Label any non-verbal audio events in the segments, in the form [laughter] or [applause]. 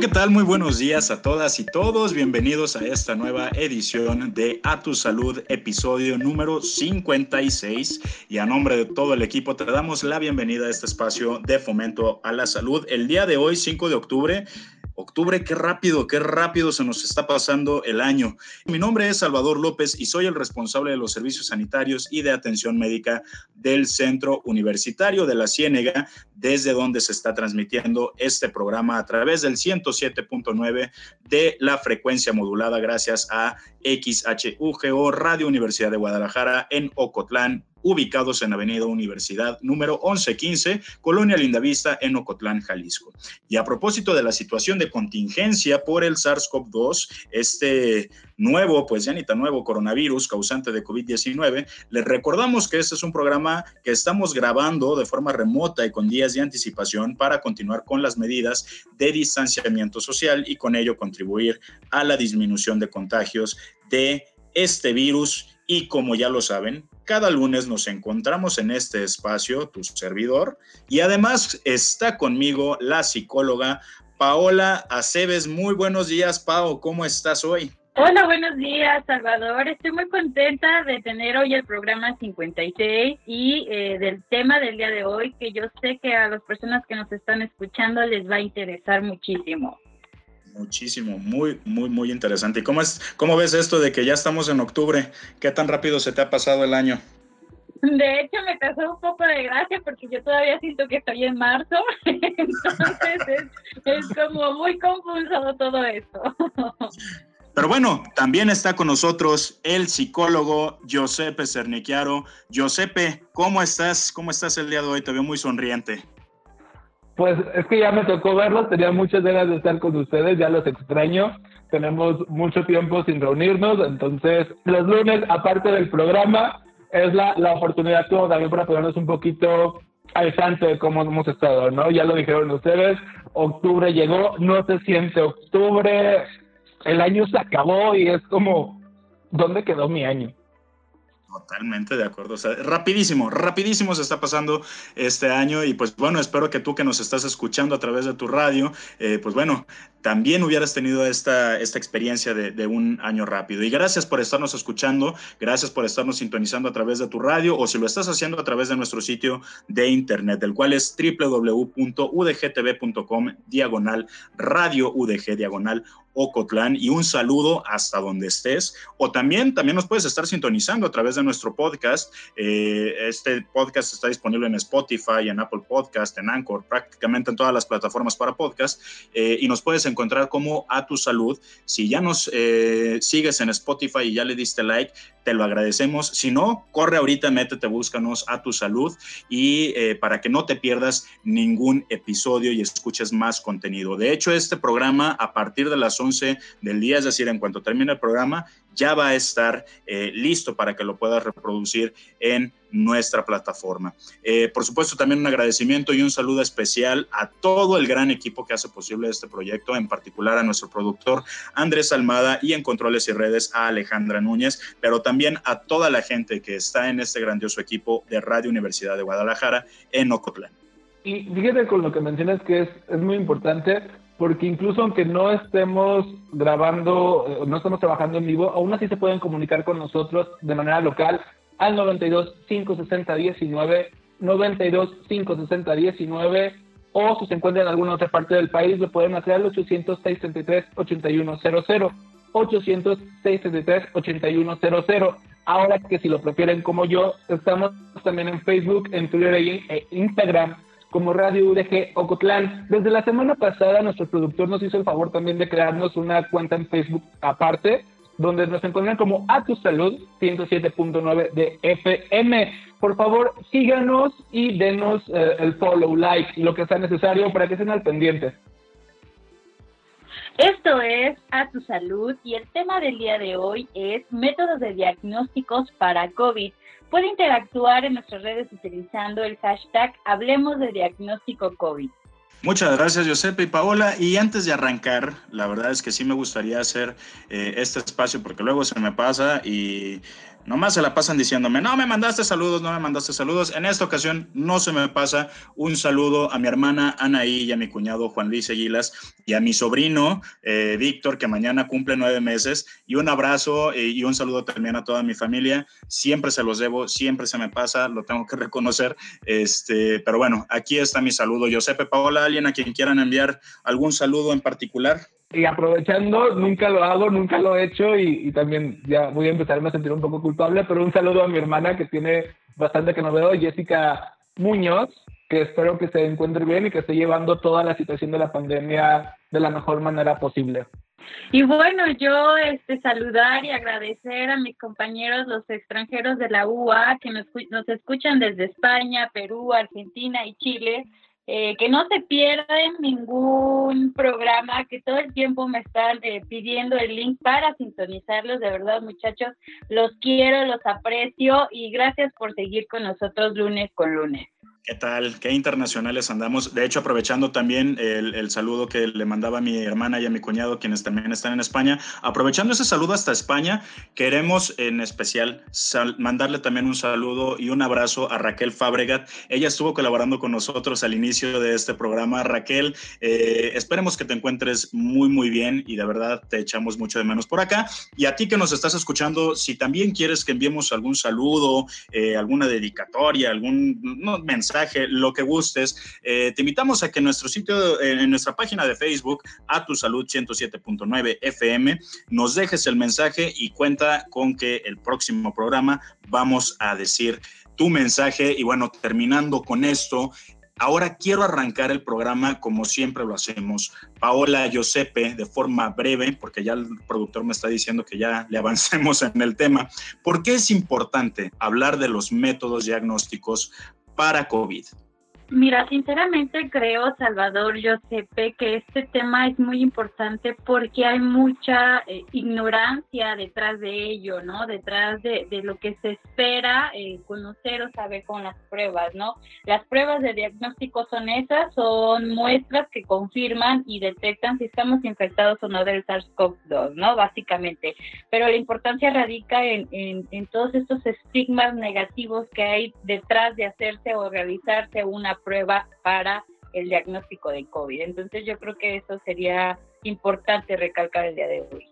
¿Qué tal? Muy buenos días a todas y todos. Bienvenidos a esta nueva edición de A Tu Salud, episodio número 56. Y a nombre de todo el equipo te damos la bienvenida a este espacio de fomento a la salud. El día de hoy, 5 de octubre, Octubre, qué rápido, qué rápido se nos está pasando el año. Mi nombre es Salvador López y soy el responsable de los servicios sanitarios y de atención médica del Centro Universitario de la Ciénega, desde donde se está transmitiendo este programa a través del 107.9 de la frecuencia modulada gracias a XHUGO Radio Universidad de Guadalajara en Ocotlán, ubicados en Avenida Universidad número 1115, Colonia Lindavista, en Ocotlán, Jalisco. Y a propósito de la situación de contingencia por el SARS-CoV-2, este nuevo, pues ya ni tan nuevo coronavirus causante de COVID-19, les recordamos que este es un programa que estamos grabando de forma remota y con días de anticipación para continuar con las medidas de distanciamiento social y con ello contribuir a la disminución de contagios de este virus. Y como ya lo saben, cada lunes nos encontramos en este espacio, tu servidor, y además está conmigo la psicóloga Paola Aceves. Muy buenos días, Pao, ¿cómo estás hoy? Hola, buenos días, Salvador. Estoy muy contenta de tener hoy el programa 56 y eh, del tema del día de hoy, que yo sé que a las personas que nos están escuchando les va a interesar muchísimo. Muchísimo, muy, muy, muy interesante. ¿Y cómo, es, cómo ves esto de que ya estamos en octubre? ¿Qué tan rápido se te ha pasado el año? De hecho, me causó un poco de gracia porque yo todavía siento que estoy en marzo, [laughs] entonces es, es como muy confuso todo esto. Pero bueno, también está con nosotros el psicólogo Giuseppe Cernichiaro. Giuseppe, ¿cómo estás? ¿Cómo estás el día de hoy? Te veo muy sonriente. Pues es que ya me tocó verlos, tenía muchas ganas de estar con ustedes, ya los extraño. Tenemos mucho tiempo sin reunirnos, entonces los lunes, aparte del programa, es la, la oportunidad como también para ponernos un poquito al tanto de cómo hemos estado, ¿no? Ya lo dijeron ustedes, octubre llegó, no se siente octubre, el año se acabó y es como, ¿dónde quedó mi año? Totalmente de acuerdo. O sea, rapidísimo, rapidísimo se está pasando este año y pues bueno, espero que tú que nos estás escuchando a través de tu radio, eh, pues bueno, también hubieras tenido esta, esta experiencia de, de, un año rápido. Y gracias por estarnos escuchando, gracias por estarnos sintonizando a través de tu radio o si lo estás haciendo a través de nuestro sitio de internet, el cual es www.udgtv.com diagonal radio UDG diagonal Ocotlán y un saludo hasta donde estés. O también, también nos puedes estar sintonizando a través de nuestro podcast. Eh, este podcast está disponible en Spotify, en Apple Podcast, en Anchor, prácticamente en todas las plataformas para podcast. Eh, y nos puedes encontrar como a tu salud. Si ya nos eh, sigues en Spotify y ya le diste like, te lo agradecemos. Si no, corre ahorita, métete, búscanos a tu salud y para que no te pierdas ningún episodio y escuches más contenido. De hecho, este programa a partir de las 11 del día, es decir, en cuanto termine el programa, ya va a estar eh, listo para que lo puedas reproducir en nuestra plataforma. Eh, por supuesto, también un agradecimiento y un saludo especial a todo el gran equipo que hace posible este proyecto, en particular a nuestro productor Andrés Almada y en controles y redes a Alejandra Núñez, pero también a toda la gente que está en este grandioso equipo de Radio Universidad de Guadalajara en Ocotlán. Y fíjate con lo que mencionas que es, es muy importante porque incluso aunque no estemos grabando, no estemos trabajando en vivo, aún así se pueden comunicar con nosotros de manera local al 92 560 19, 92 560 19, o si se encuentran en alguna otra parte del país, lo pueden hacer al 800 633 8100, 800 633 8100. Ahora que si lo prefieren como yo, estamos también en Facebook, en Twitter e Instagram como Radio UDG Ocotlán. Desde la semana pasada nuestro productor nos hizo el favor también de crearnos una cuenta en Facebook aparte, donde nos encuentran como A Tu Salud 107.9 de FM. Por favor, síganos y denos eh, el follow, like, lo que sea necesario para que estén al pendiente. Esto es A Tu Salud y el tema del día de hoy es métodos de diagnósticos para COVID puede interactuar en nuestras redes utilizando el hashtag Hablemos de Diagnóstico COVID. Muchas gracias, Josepe y Paola. Y antes de arrancar, la verdad es que sí me gustaría hacer eh, este espacio porque luego se me pasa y Nomás se la pasan diciéndome, no me mandaste saludos, no me mandaste saludos. En esta ocasión no se me pasa un saludo a mi hermana Anaí y a mi cuñado Juan Luis Aguilas y a mi sobrino eh, Víctor, que mañana cumple nueve meses. Y un abrazo eh, y un saludo también a toda mi familia. Siempre se los debo, siempre se me pasa, lo tengo que reconocer. Este, pero bueno, aquí está mi saludo. Josepe Paola, alguien a quien quieran enviar algún saludo en particular y aprovechando, nunca lo hago, nunca lo he hecho y, también ya voy a empezarme a sentir un poco culpable, pero un saludo a mi hermana que tiene bastante que no veo, Jessica Muñoz, que espero que se encuentre bien y que esté llevando toda la situación de la pandemia de la mejor manera posible. Y bueno, yo este, saludar y agradecer a mis compañeros, los extranjeros de la UA, que nos, nos escuchan desde España, Perú, Argentina y Chile eh, que no se pierden ningún programa, que todo el tiempo me están eh, pidiendo el link para sintonizarlos. De verdad, muchachos, los quiero, los aprecio y gracias por seguir con nosotros lunes con lunes. ¿Qué tal? Qué internacionales andamos. De hecho, aprovechando también el, saludo que le mandaba a mi hermana y a mi cuñado, quienes también están en España, aprovechando ese saludo hasta España, queremos en especial mandarle también un saludo y un abrazo a Raquel Fabregat. Ella estuvo colaborando con nosotros al inicio de este programa. Raquel, eh, esperemos que te encuentres muy, muy bien y de verdad te echamos mucho de menos por acá. Y a ti que nos estás escuchando, si también quieres que enviemos algún saludo, eh, alguna dedicatoria, algún lo que gustes. Eh, te invitamos a que nuestro sitio, en nuestra página de Facebook, a tu salud 107.9 FM, nos dejes el mensaje y cuenta con que el próximo programa vamos a decir tu mensaje. Y bueno, terminando con esto, Ahora quiero arrancar el programa como siempre lo hacemos. Paola Giuseppe, de forma breve, porque ya el productor me está diciendo que ya le avancemos en el tema. ¿Por qué es importante hablar de los métodos diagnósticos para COVID. Mira, sinceramente creo, Salvador Josepe, que este tema es muy importante porque hay mucha eh, ignorancia detrás de ello, ¿no? Detrás de, de lo que se espera eh, conocer o saber con las pruebas, ¿no? Las pruebas de diagnóstico son esas, son muestras que confirman y detectan si estamos infectados o no del SARS-CoV-2, ¿no? Básicamente. Pero la importancia radica en, en, en todos estos estigmas negativos que hay detrás de hacerse o realizarse una prueba para el diagnóstico de COVID. Entonces yo creo que eso sería importante recalcar el día de hoy.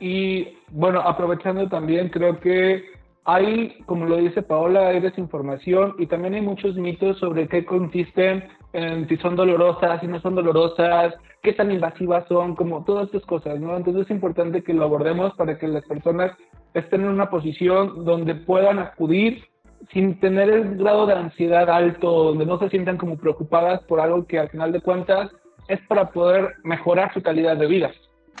Y bueno, aprovechando también, creo que hay, como lo dice Paola, hay desinformación y también hay muchos mitos sobre qué consisten, en si son dolorosas, si no son dolorosas, qué tan invasivas son, como todas estas cosas, ¿no? Entonces es importante que lo abordemos para que las personas estén en una posición donde puedan acudir sin tener el grado de ansiedad alto, donde no se sientan como preocupadas por algo que al final de cuentas es para poder mejorar su calidad de vida.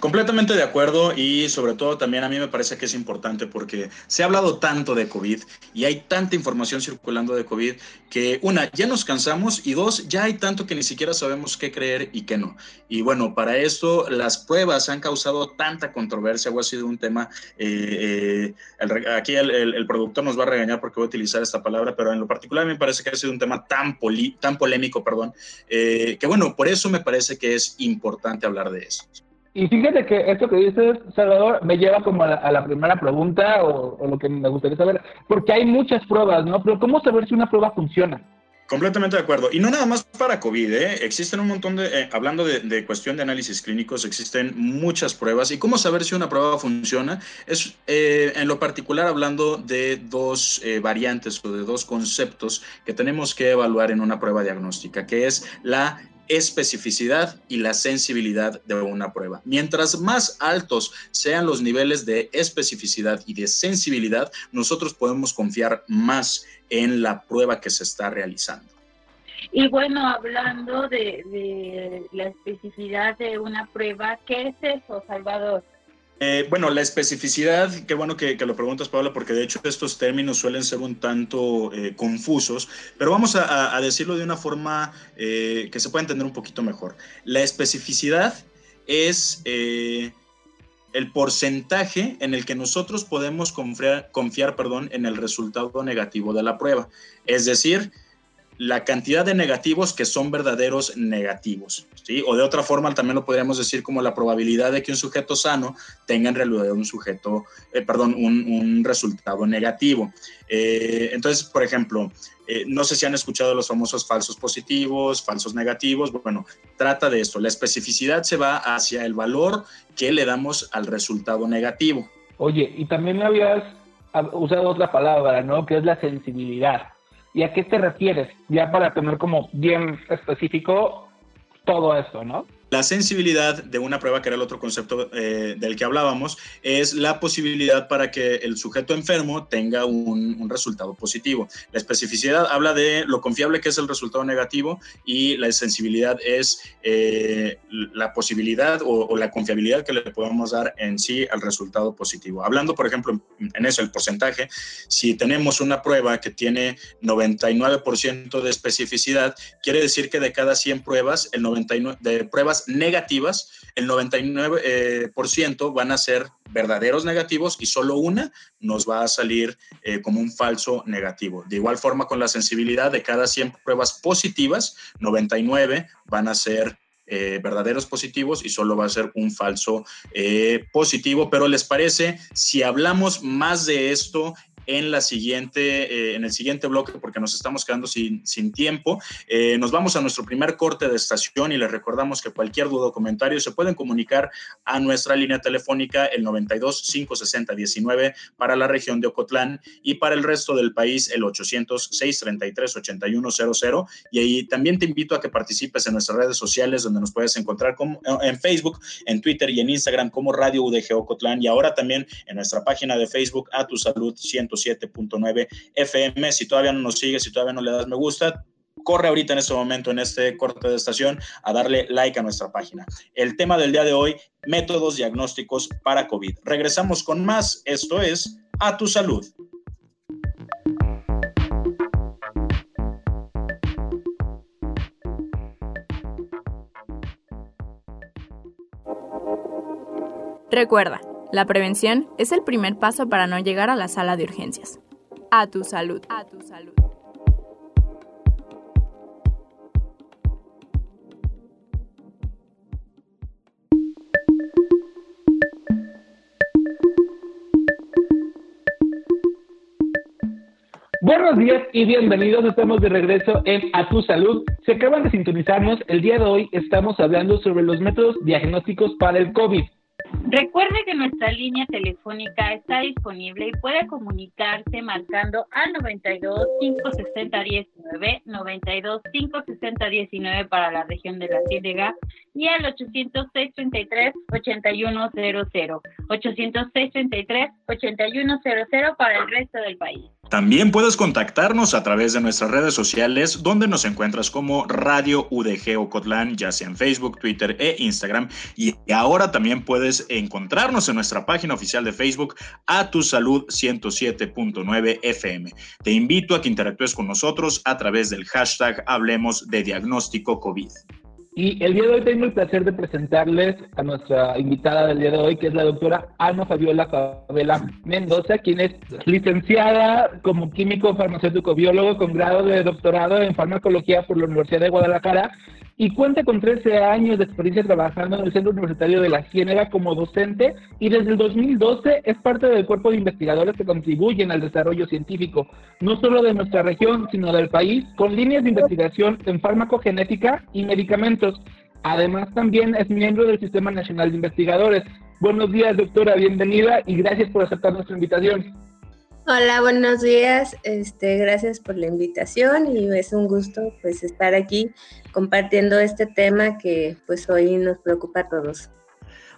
Completamente de acuerdo y sobre todo también a mí me parece que es importante porque se ha hablado tanto de COVID y hay tanta información circulando de COVID que una, ya nos cansamos y dos, ya hay tanto que ni siquiera sabemos qué creer y qué no. Y bueno, para esto las pruebas han causado tanta controversia o ha sido un tema, eh, eh, aquí el, productor nos va a regañar porque voy a utilizar esta palabra, pero en lo particular me parece que ha sido un tema tan, tan polémico, perdón, eh, que bueno, por eso me parece que es importante hablar de eso. Y fíjate que esto que dices, Salvador, me lleva como a la, primera pregunta o, lo que me gustaría saber, porque hay muchas pruebas, ¿no? Pero ¿cómo saber si una prueba funciona? Completamente de acuerdo. Y no nada más para COVID, ¿eh? existen un montón de, eh, hablando de, cuestión de análisis clínicos, existen muchas pruebas. ¿Y cómo saber si una prueba funciona? Es eh, en lo particular hablando de dos eh, variantes o de dos conceptos que tenemos que evaluar en una prueba diagnóstica, que es la especificidad y la sensibilidad de una prueba. Mientras más altos sean los niveles de especificidad y de sensibilidad, nosotros podemos confiar más en la prueba que se está realizando. Y bueno, hablando de, la especificidad de una prueba, ¿qué es eso, Salvador? Eh, bueno, la especificidad, qué bueno que, lo preguntas, Paula, porque de hecho estos términos suelen ser un tanto eh, confusos, pero vamos a, decirlo de una forma eh, que se pueda entender un poquito mejor. La especificidad es el porcentaje en el que nosotros podemos confiar, confiar perdón, en el resultado negativo de la prueba. Es decir, la cantidad de negativos que son verdaderos negativos, ¿sí? O de otra forma también lo podríamos decir como la probabilidad de que un sujeto sano tenga en realidad un sujeto, eh, perdón, un, resultado negativo. Eh, entonces, por ejemplo, eh, no sé si han escuchado los famosos falsos positivos, falsos negativos. Bueno, trata de esto. La especificidad se va hacia el valor que le damos al resultado negativo. Oye, y también habías usado otra palabra, ¿no? Que es la sensibilidad. ¿Y a qué te refieres? Ya para tener como bien específico todo esto, ¿no? La sensibilidad de una prueba, que era el otro concepto eh, del que hablábamos, es la posibilidad para que el sujeto enfermo tenga un, resultado positivo. La especificidad habla de lo confiable que es el resultado negativo y la sensibilidad es eh, la posibilidad o, la confiabilidad que le podemos dar en sí al resultado positivo. Hablando, por ejemplo, en eso, el porcentaje, si tenemos una prueba que tiene 99% de especificidad, quiere decir que de cada 100 pruebas, el 99 de pruebas negativas, el 99% eh, van a ser verdaderos negativos y solo una nos va a salir eh, como un falso negativo. De igual forma, con la sensibilidad de cada 100 pruebas positivas, 99 van a ser eh, verdaderos positivos y solo va a ser un falso positivo. Pero les parece, si hablamos más de esto en, la siguiente, eh, en el siguiente bloque porque nos estamos quedando sin, sin tiempo. Eh, nos vamos a nuestro primer corte de estación y les recordamos que cualquier duda o comentario se pueden comunicar a nuestra línea telefónica el 92 560 19 para la región de Ocotlán y para el resto del país el 800 633 8100 y ahí también te invito a que participes en nuestras redes sociales donde nos puedes encontrar como, en Facebook, en Twitter y en Instagram como Radio UDG Ocotlán y ahora también en nuestra página de Facebook a tu salud 100 7.9 FM. Si todavía no nos sigues, si todavía no le das me gusta, corre ahorita en este momento, en este corte de estación, a darle like a nuestra página. El tema del día de hoy, métodos diagnósticos para COVID. Regresamos con más. Esto es A Tu Salud. Recuerda, la prevención es el primer paso para no llegar a la sala de urgencias. A tu salud. A tu salud. Buenos días y bienvenidos. Estamos de regreso en A Tu Salud. Si acaban de sintonizarnos, el día de hoy estamos hablando sobre los métodos diagnósticos para el COVID. Recuerde que nuestra línea telefónica está disponible y puede comunicarse marcando al 92 560 19, 92 560 19 para la región de la Ciénega y al 806 33 8100, 806 33 8100 para el resto del país. También puedes contactarnos a través de nuestras redes sociales, donde nos encuentras como Radio UDG Ocotlán, ya sea en Facebook, Twitter e Instagram. Y ahora también puedes encontrarnos en nuestra página oficial de Facebook, A Tu Salud 107.9 FM. Te invito a que interactúes con nosotros a través del hashtag Hablemos de Diagnóstico COVID. Y el día de hoy tengo el placer de presentarles a nuestra invitada del día de hoy, que es la doctora Ana Fabiola Favela Mendoza, quien es licenciada como químico farmacéutico biólogo con grado de doctorado en farmacología por la Universidad de Guadalajara y cuenta con 13 años de experiencia trabajando en el Centro Universitario de la Ciénega como docente y desde el 2012 es parte del cuerpo de investigadores que contribuyen al desarrollo científico, no solo de nuestra región, sino del país, con líneas de investigación en farmacogenética y medicamentos. Además, también es miembro del Sistema Nacional de Investigadores. Buenos días, doctora, bienvenida y gracias por aceptar nuestra invitación. Hola, buenos días. Este, gracias por la invitación y es un gusto pues estar aquí compartiendo este tema que pues hoy nos preocupa a todos.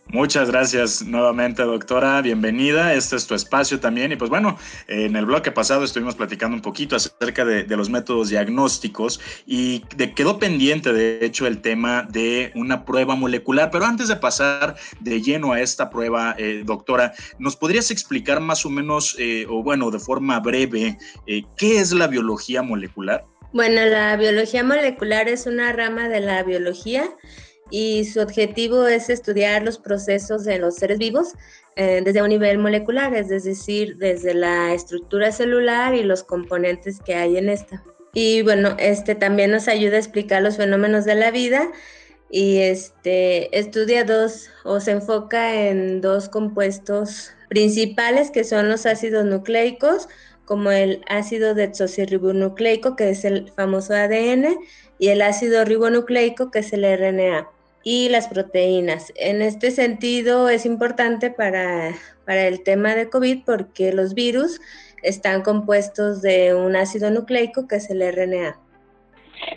Muchas gracias nuevamente, doctora. Bienvenida. Este es tu espacio también. Y pues bueno, en el bloque pasado estuvimos platicando un poquito acerca de, los métodos diagnósticos y de, quedó pendiente, de hecho, el tema de una prueba molecular. Pero antes de pasar de lleno a esta prueba, eh, doctora, ¿nos podrías explicar más o menos, eh, o bueno, de forma breve, eh, qué es la biología molecular? Bueno, la biología molecular es una rama de la biología y su objetivo es estudiar los procesos de los seres vivos eh, desde un nivel molecular, es decir, desde la estructura celular y los componentes que hay en esta. Y bueno, este también nos ayuda a explicar los fenómenos de la vida y este estudia dos o se enfoca en dos compuestos principales que son los ácidos nucleicos, como el ácido desoxirribonucleico, que es el famoso ADN, y el ácido ribonucleico, que es el RNA y las proteínas. En este sentido es importante para, para el tema de COVID porque los virus están compuestos de un ácido nucleico que es el RNA.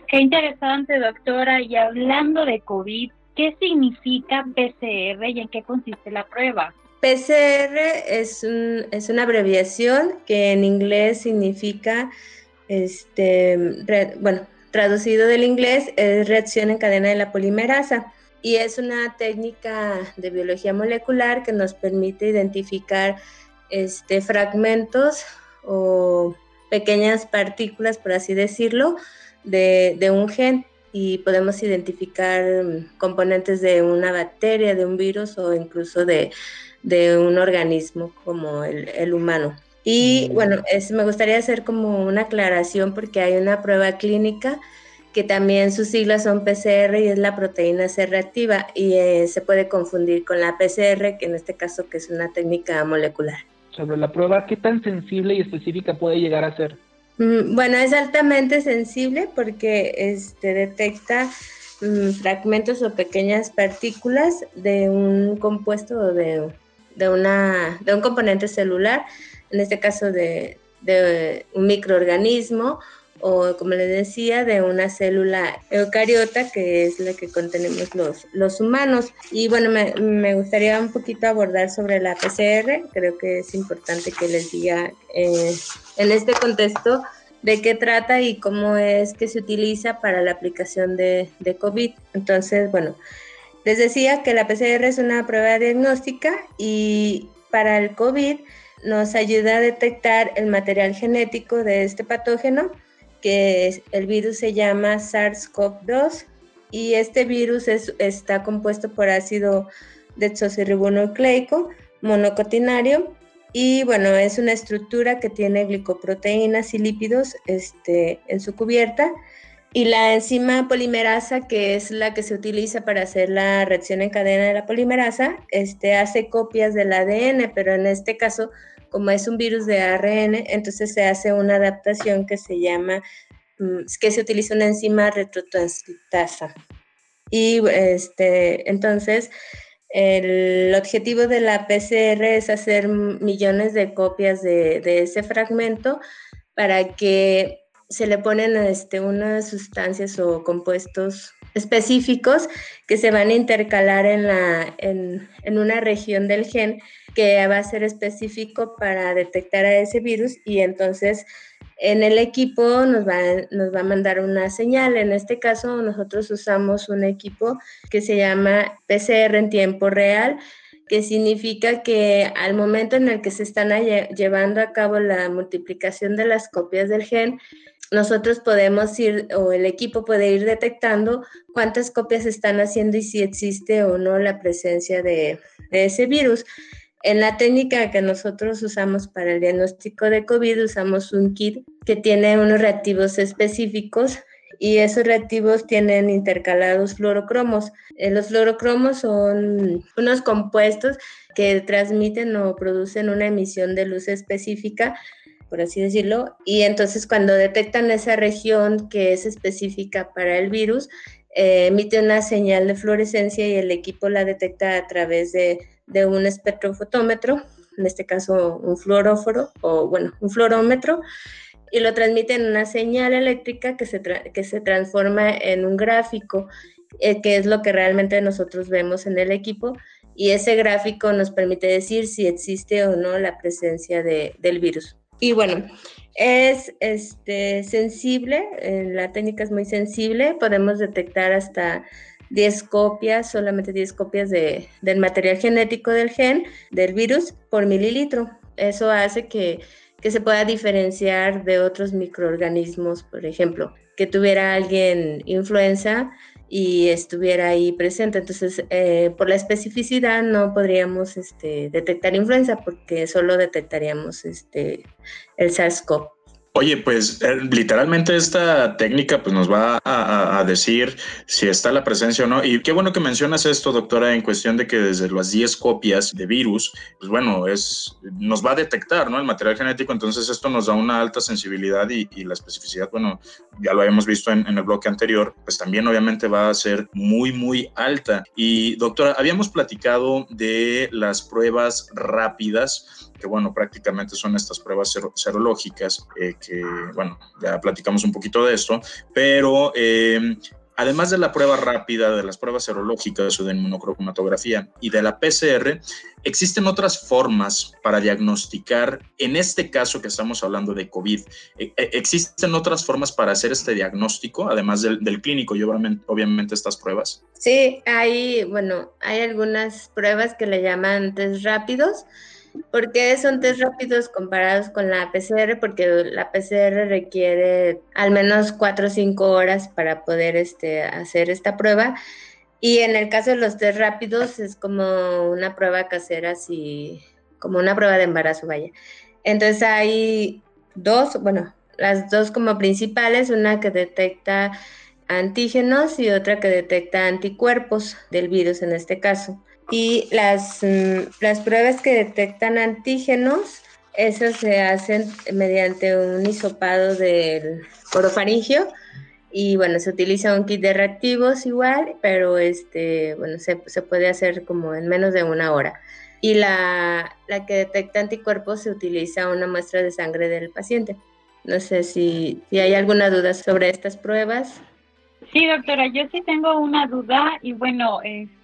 Qué interesante, doctora. Y hablando de COVID, ¿qué significa PCR y en qué consiste la prueba? PCR es, un, es una abreviación que en inglés significa, este, bueno, traducido del inglés, es reacción en cadena de la polimerasa y es una técnica de biología molecular que nos permite identificar este, fragmentos o pequeñas partículas, por así decirlo, de, un gen y podemos identificar mm, componentes de una bacteria, de un virus o incluso de, un organismo como el, humano. Y mm. bueno, me gustaría hacer como una aclaración porque hay una prueba clínica que también sus siglas son PCR y es la proteína C reactiva y eh, se puede confundir con la PCR, que en este caso que es una técnica molecular. Sobre la prueba, ¿qué tan sensible y específica puede llegar a ser? Mm, bueno, es altamente sensible porque este, detecta mm, fragmentos o pequeñas partículas de un compuesto o de, de, una, de un componente celular, en este caso de, de un microorganismo o como les decía, de una célula eucariota que es la que contenemos los, los humanos. Y bueno, me, me gustaría un poquito abordar sobre la PCR, creo que es importante que les diga eh, en este contexto de qué trata y cómo es que se utiliza para la aplicación de, de COVID. Entonces, bueno, les decía que la PCR es una prueba diagnóstica y para el COVID nos ayuda a detectar el material genético de este patógeno que el virus se llama SARS-CoV-2 y este virus está compuesto por ácido desoxirribonucleico monocotinario y bueno, es una estructura que tiene glicoproteínas y lípidos este, en su cubierta y la enzima polimerasa, que es la que se utiliza para hacer la reacción en cadena de la polimerasa, este, hace copias del ADN, pero en este caso como es un virus de ARN, entonces se hace una adaptación que se llama, mm, que se utiliza una enzima retrotranscriptasa. Y este, entonces, el objetivo de la PCR es hacer millones de copias de, ese fragmento para que se le ponen este, unas sustancias o compuestos específicos que se van a intercalar en, la, en, en una región del gen que va a ser específico para detectar a ese virus y entonces en el equipo nos va, nos va a mandar una señal. En este caso nosotros usamos un equipo que se llama PCR en tiempo real, que significa que al momento en el que se están llevando a cabo la multiplicación de las copias del gen, nosotros podemos ir, o el equipo puede ir detectando cuántas copias están haciendo y si existe o no la presencia de, de ese virus. En la técnica que nosotros usamos para el diagnóstico de COVID, usamos un kit que tiene unos reactivos específicos y esos reactivos tienen intercalados fluorocromos. Eh, los fluorocromos son unos compuestos que transmiten o producen una emisión de luz específica, por así decirlo, y entonces cuando detectan esa región que es específica para el virus, eh, emite una señal de fluorescencia y el equipo la detecta a través de de un espectrofotómetro, en este caso un fluoróforo o bueno, un fluorómetro, y lo transmite en una señal eléctrica que se, que se transforma en un gráfico, eh, que es lo que realmente nosotros vemos en el equipo, y ese gráfico nos permite decir si existe o no la presencia de, del virus. Y bueno, es este, sensible, eh, la técnica es muy sensible, podemos detectar hasta 10 copias, solamente 10 copias de, del material genético del gen, del virus, por mililitro. Eso hace que, que se pueda diferenciar de otros microorganismos, por ejemplo, que tuviera alguien influenza y estuviera ahí presente. Entonces, eh, por la especificidad no podríamos este, detectar influenza porque solo detectaríamos este, el SARS-CoV. Oye, pues eh, literalmente esta técnica pues nos va a, decir si está la presencia o no. Y qué bueno que mencionas esto, doctora, en cuestión de que desde las 10 copias de virus, pues bueno, es, nos va a detectar ¿no? el material genético. Entonces esto nos da una alta sensibilidad y, la especificidad, bueno, ya lo habíamos visto en, en, el bloque anterior, pues también obviamente va a ser muy, muy alta. Y doctora, habíamos platicado de las pruebas rápidas que bueno, prácticamente son estas pruebas serológicas, eh, que bueno, ya platicamos un poquito de esto, pero eh, además de la prueba rápida, de las pruebas serológicas o de inmunocromatografía y de la PCR, existen otras formas para diagnosticar, en este caso que estamos hablando de COVID, eh, ¿existen otras formas para hacer este diagnóstico, además del, del clínico y obviamente, obviamente, estas pruebas? Sí, hay, bueno, hay algunas pruebas que le llaman test rápidos, ¿Por qué son test rápidos comparados con la PCR? Porque la PCR requiere al menos 4 o 5 horas para poder este, hacer esta prueba. Y en el caso de los test rápidos es como una prueba casera, así, como una prueba de embarazo, vaya. Entonces hay dos, bueno, las dos como principales, una que detecta antígenos y otra que detecta anticuerpos del virus en este caso. Y las, mm, las pruebas que detectan antígenos, esas se hacen mediante un hisopado del orofaringio y bueno, se utiliza un kit de reactivos igual, pero este, bueno, se, se puede hacer como en menos de una hora. Y la, la, que detecta anticuerpos se utiliza una muestra de sangre del paciente. No sé si, si hay alguna duda sobre estas pruebas. Sí, doctora, yo sí tengo una duda y bueno,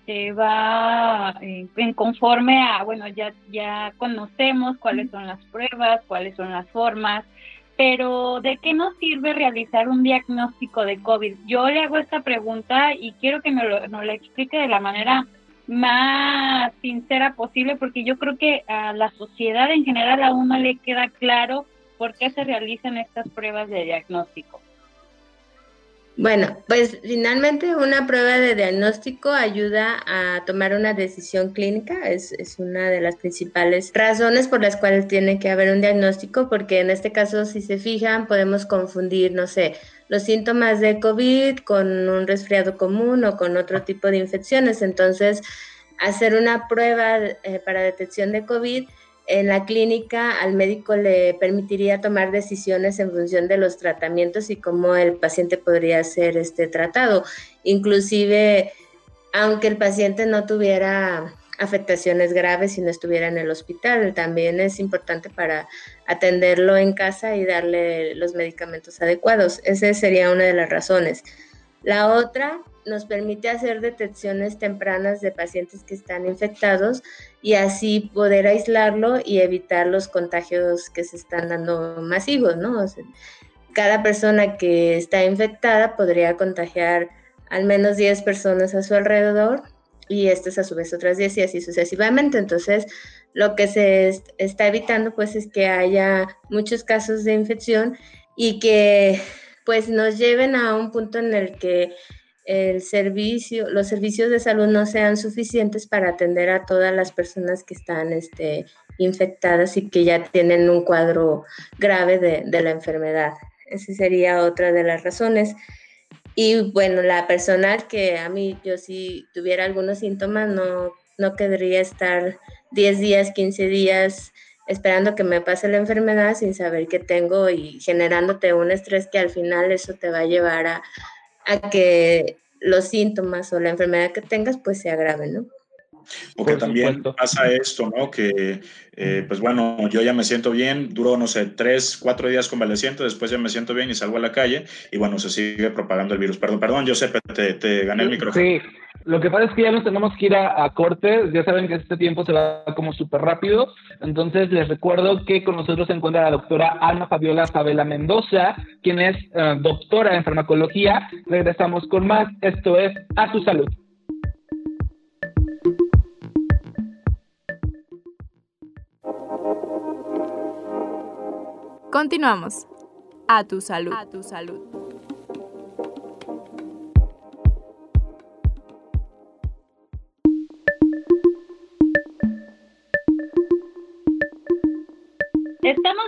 este va eh, en conforme a, bueno, ya, ya conocemos cuáles son las pruebas, cuáles son las formas, pero ¿de qué nos sirve realizar un diagnóstico de COVID? Yo le hago esta pregunta y quiero que nos lo, nos lo explique de la manera más sincera posible, porque yo creo que a la sociedad en general aún no le queda claro por qué se realizan estas pruebas de diagnóstico. Bueno, pues finalmente una prueba de diagnóstico ayuda a tomar una decisión clínica, es, es, una de las principales razones por las cuales tiene que haber un diagnóstico, porque en este caso, si se fijan, podemos confundir, no sé, los síntomas de COVID con un resfriado común o con otro tipo de infecciones. Entonces, hacer una prueba eh, para detección de COVID en la clínica al médico le permitiría tomar decisiones en función de los tratamientos y cómo el paciente podría ser este tratado. Inclusive, aunque el paciente no tuviera afectaciones graves y no estuviera en el hospital, también es importante para atenderlo en casa y darle los medicamentos adecuados. Esa sería una de las razones. La otra nos permite hacer detecciones tempranas de pacientes que están infectados y así poder aislarlo y evitar los contagios que se están dando masivos, ¿no? cada persona que está infectada podría contagiar al menos 10 personas a su alrededor y estas a su vez otras 10 y así sucesivamente. Entonces, lo que se está evitando pues es que haya muchos casos de infección y que pues nos lleven a un punto en el que el servicio, los servicios de salud no sean suficientes para atender a todas las personas que están este, infectadas y que ya tienen un cuadro grave de, de la enfermedad. Esa sería otra de las razones. Y bueno, la personal que a mí, yo si tuviera algunos síntomas, no, no querría estar 10 días, 15 días esperando que me pase la enfermedad sin saber qué tengo y generándote un estrés que al final eso te va a llevar a, a que los síntomas o la enfermedad que tengas pues se agraven, ¿no? Porque también pasa esto, ¿no? Que, eh, pues bueno, yo ya me siento bien, duró, no sé, tres, cuatro días convaleciente, después ya me siento bien y salgo a la calle y bueno, se sigue propagando el virus. Perdón, perdón, Josep, te, te gané el micrófono. Sí, lo que pasa es que ya nos tenemos que ir a, a cortes, ya saben que este tiempo se va como súper rápido, entonces les recuerdo que con nosotros se encuentra la doctora Ana Fabiola Sabela Mendoza, quien es eh, doctora en farmacología. Regresamos con más, esto es A tu salud. Continuamos. A tu salud. A tu salud.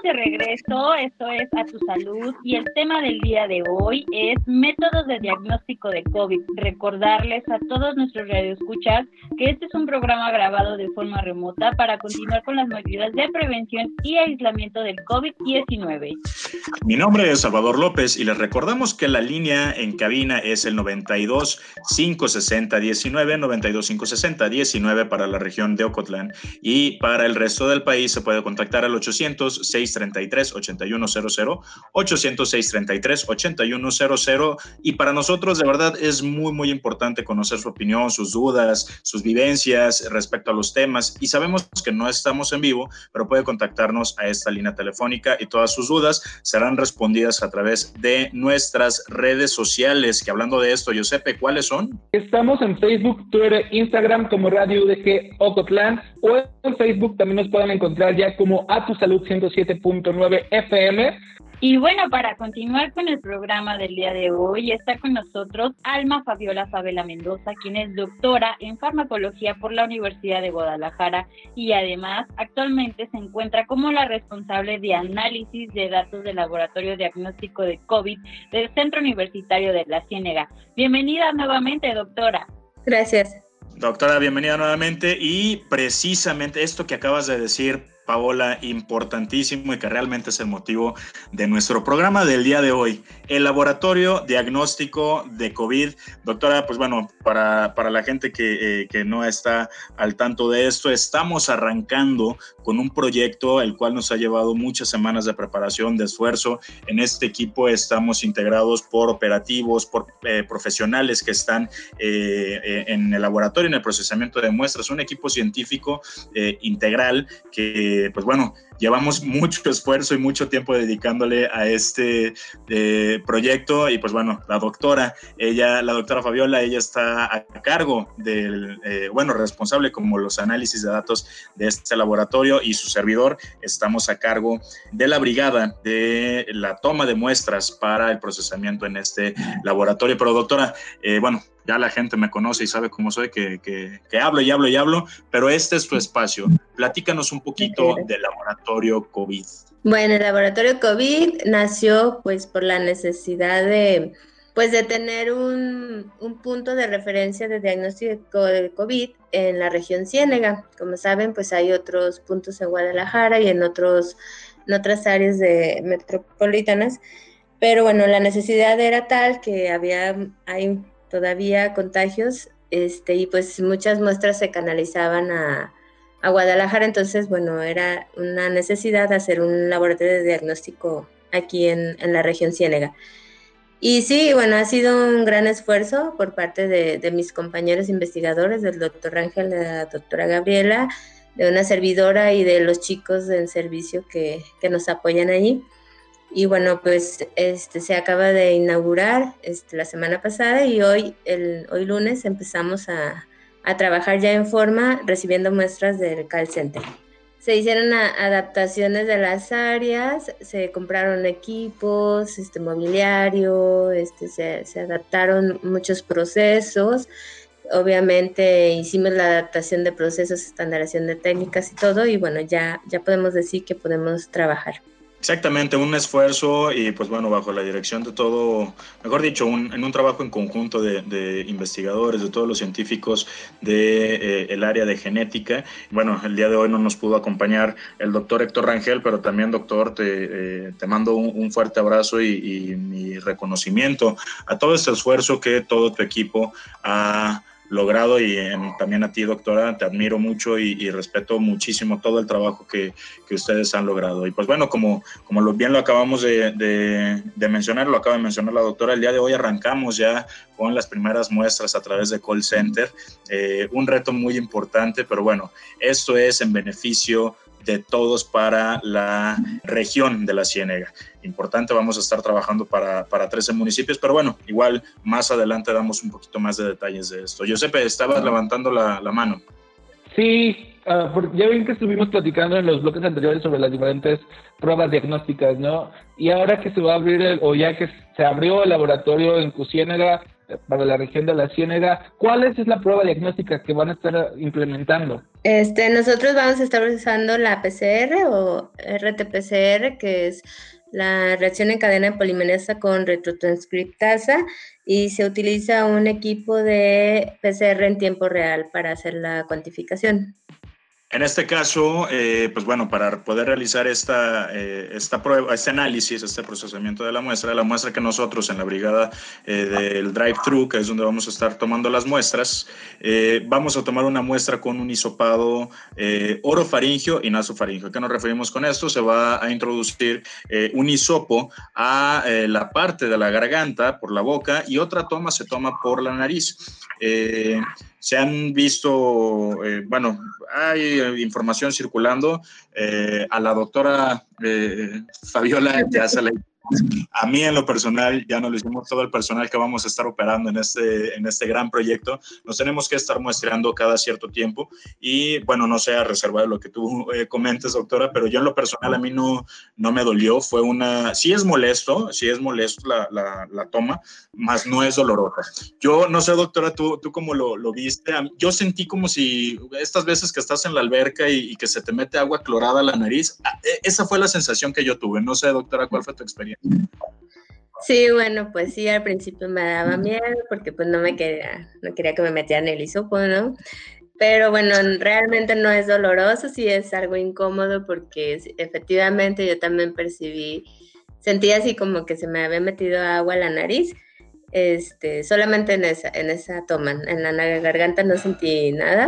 De regreso, esto es A Tu Salud y el tema del día de hoy es métodos de diagnóstico de COVID. Recordarles a todos nuestros radioescuchas que este es un programa grabado de forma remota para continuar con las medidas de prevención y aislamiento del COVID-19. Mi nombre es Salvador López y les recordamos que la línea en cabina es el 92 560 19 92 560 19 para la región de Ocotlán y para el resto del país se puede contactar al 800 800-633-8100, 800-633-8100. Y para nosotros, de verdad, es muy, muy importante conocer su opinión, sus dudas, sus vivencias respecto a los temas. Y sabemos que no estamos en vivo, pero puede contactarnos a esta línea telefónica y todas sus dudas serán respondidas a través de nuestras redes sociales. Que hablando de esto, Giuseppe, ¿cuáles son? Estamos en Facebook, Twitter, Instagram como Radio UDG Ocotlán o en Facebook también nos pueden encontrar ya como A Tu Salud 107.9 FM. Y bueno, para continuar con el programa del día de hoy, está con nosotros Alma Fabiola Fabela Mendoza, quien es doctora en farmacología por la Universidad de Guadalajara y además actualmente se encuentra como la responsable de análisis de datos del Laboratorio Diagnóstico de COVID del Centro Universitario de la Ciénega. Bienvenida nuevamente, doctora. Gracias. Doctora, bienvenida nuevamente y precisamente esto que acabas de decir Paola, importantísimo y que realmente es el motivo de nuestro programa del día de hoy. El laboratorio diagnóstico de COVID. Doctora, pues bueno, para, para la gente que, eh, que, no está al tanto de esto, estamos arrancando con un proyecto el cual nos ha llevado muchas semanas de preparación, de esfuerzo. En este equipo estamos integrados por operativos, por eh, profesionales que están eh, en el laboratorio, en el procesamiento de muestras, un equipo científico integral que pues bueno, llevamos mucho esfuerzo y mucho tiempo dedicándole a este eh, proyecto y pues bueno, la doctora, ella, la doctora Fabiola, ella está a cargo del, eh, bueno, responsable como los análisis de datos de este laboratorio y su servidor, estamos a cargo de la brigada de la toma de muestras para el procesamiento en este laboratorio. Pero doctora, eh, bueno, ya la gente me conoce y sabe cómo soy, que, que, hablo y hablo y hablo, pero este es tu espacio. Platícanos un poquito del laboratorio COVID. Bueno, el laboratorio COVID nació pues por la necesidad de pues de tener un, un, punto de referencia de diagnóstico del COVID en la región Ciénega. Como saben, pues hay otros puntos en Guadalajara y en, otros, en otras áreas de metropolitanas, pero bueno, la necesidad era tal que había, hay todavía contagios, este, y pues muchas muestras se canalizaban a, a Guadalajara, entonces, bueno, era una necesidad hacer un laboratorio de diagnóstico aquí en, en, la región Ciénega. Y sí, bueno, ha sido un gran esfuerzo por parte de, de mis compañeros investigadores, del doctor Ángel, de la doctora Gabriela, de una servidora y de los chicos en servicio que, que nos apoyan allí. Y bueno, pues este se acaba de inaugurar este, la semana pasada y hoy, el, hoy lunes empezamos a, a trabajar ya en forma recibiendo muestras del call center. Se hicieron adaptaciones de las áreas, se compraron equipos, este mobiliario, este, se, se adaptaron muchos procesos. Obviamente hicimos la adaptación de procesos, estandarización de técnicas y todo, y bueno, ya, ya podemos decir que podemos trabajar. Exactamente, un esfuerzo y pues bueno, bajo la dirección de todo, mejor dicho, en un trabajo en conjunto de, investigadores, de todos los científicos del de, eh, área de genética. Bueno, el día de hoy no nos pudo acompañar el doctor Héctor Rangel, pero también doctor, te, eh, te mando un, fuerte abrazo y, y mi reconocimiento a todo este esfuerzo que todo tu equipo ha logrado y también a ti, doctora, te admiro mucho y, respeto muchísimo todo el trabajo que, que, ustedes han logrado. Y pues bueno, como, como lo, bien lo acabamos de, mencionar, lo acaba de mencionar la doctora, el día de hoy arrancamos ya con las primeras muestras a través de call center, eh, un reto muy importante, pero bueno, esto es en beneficio de todos para la región de la Ciénega. Importante, vamos a estar trabajando para, para 13 municipios, pero bueno, igual más adelante damos un poquito más de detalles de esto. Giuseppe, estabas levantando la, la mano. Sí, uh, ya ven que estuvimos platicando en los bloques anteriores sobre las diferentes pruebas diagnósticas, ¿no? Y ahora que se va a abrir, el, o ya que se abrió el laboratorio en Cusiénega, para la región de la Ciénega. ¿Cuál es la prueba diagnóstica que van a estar implementando? Este, nosotros vamos a estar usando la PCR o RT-PCR, que es la reacción en cadena de polimerasa con retrotranscriptasa y se utiliza un equipo de PCR en tiempo real para hacer la cuantificación. En este caso, eh, pues bueno, para poder realizar esta, eh, esta prueba, este análisis, este procesamiento de la muestra, la muestra que nosotros en la brigada eh, del drive-thru, que es donde vamos a estar tomando las muestras, vamos a tomar una muestra con un hisopado orofaringio y nasofaringio. ¿A qué nos referimos con esto? Se va a introducir un hisopo a la parte de la garganta por la boca y otra toma se toma por la nariz se han visto, eh, bueno, hay información circulando. Eh, a la doctora eh, Fabiola ya se a mí en lo personal, ya no lo hicimos todo el personal que vamos a estar operando en este, en este gran proyecto, nos tenemos que estar muestreando cada cierto tiempo y bueno, no sea reservado lo que tú eh, comentes, doctora, pero yo en lo personal a mí no, no me dolió, fue una, sí es molesto, sí es molesto la, la, toma, más no es dolorosa. Yo no sé, doctora, tú, tú cómo lo, lo viste, yo sentí como si estas veces que estás en la alberca y, y que se te mete agua clorada a la nariz, ah, e, esa fue la sensación que yo tuve, no sé, doctora, cuál fue tu experiencia. Sí, bueno, pues sí, al principio me daba miedo porque pues no me quería, no quería que me metieran el hisopo, ¿no? Pero bueno, realmente no es doloroso, sí es algo incómodo porque efectivamente yo también percibí, sentí así como que se me había metido agua a la nariz, este, solamente en esa, en esa toma, en la garganta no sentí nada,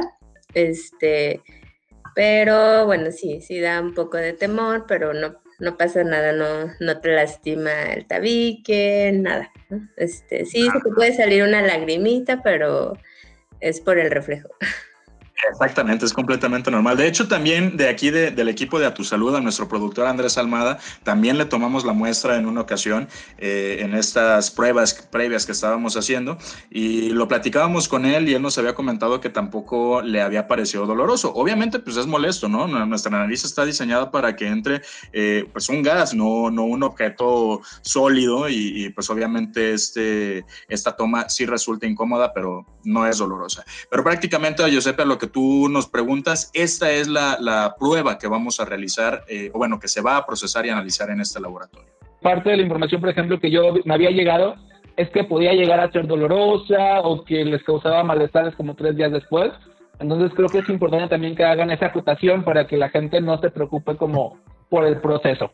este, pero bueno, sí, sí da un poco de temor, pero no, no pasa nada, no, no te lastima el tabique, nada. Este, sí, se te puede salir una lagrimita, pero es por el reflejo. [laughs] Exactamente, es completamente normal. De hecho, también de aquí del equipo de A Tu Salud, a nuestro productor Andrés Almada, también le tomamos la muestra en una ocasión eh, en estas pruebas previas que estábamos haciendo y lo platicábamos con él y él nos había comentado que tampoco le había parecido doloroso. Obviamente, pues es molesto, ¿no? Nuestra nariz está diseñada para que entre eh, pues un gas, no, no un objeto sólido y, pues obviamente este, esta toma sí resulta incómoda, pero no es dolorosa. Pero prácticamente, Giuseppe, lo que tú nos preguntas, esta es la, prueba que vamos a realizar, eh, o bueno, que se va a procesar y analizar en este laboratorio. Parte de la información, por ejemplo, que yo me había llegado es que podía llegar a ser dolorosa o que les causaba malestares como tres días después. Entonces creo que es importante también que hagan esa acotación para que la gente no se preocupe como por el proceso.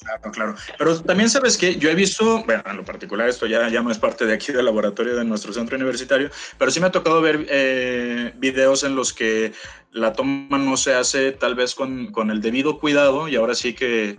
Claro, claro. Pero también sabes que yo he visto, bueno, en lo particular esto ya, ya no es parte de aquí del laboratorio de nuestro centro universitario, pero sí me ha tocado ver eh, videos en los que la toma no se hace tal vez con, con el debido cuidado y ahora sí que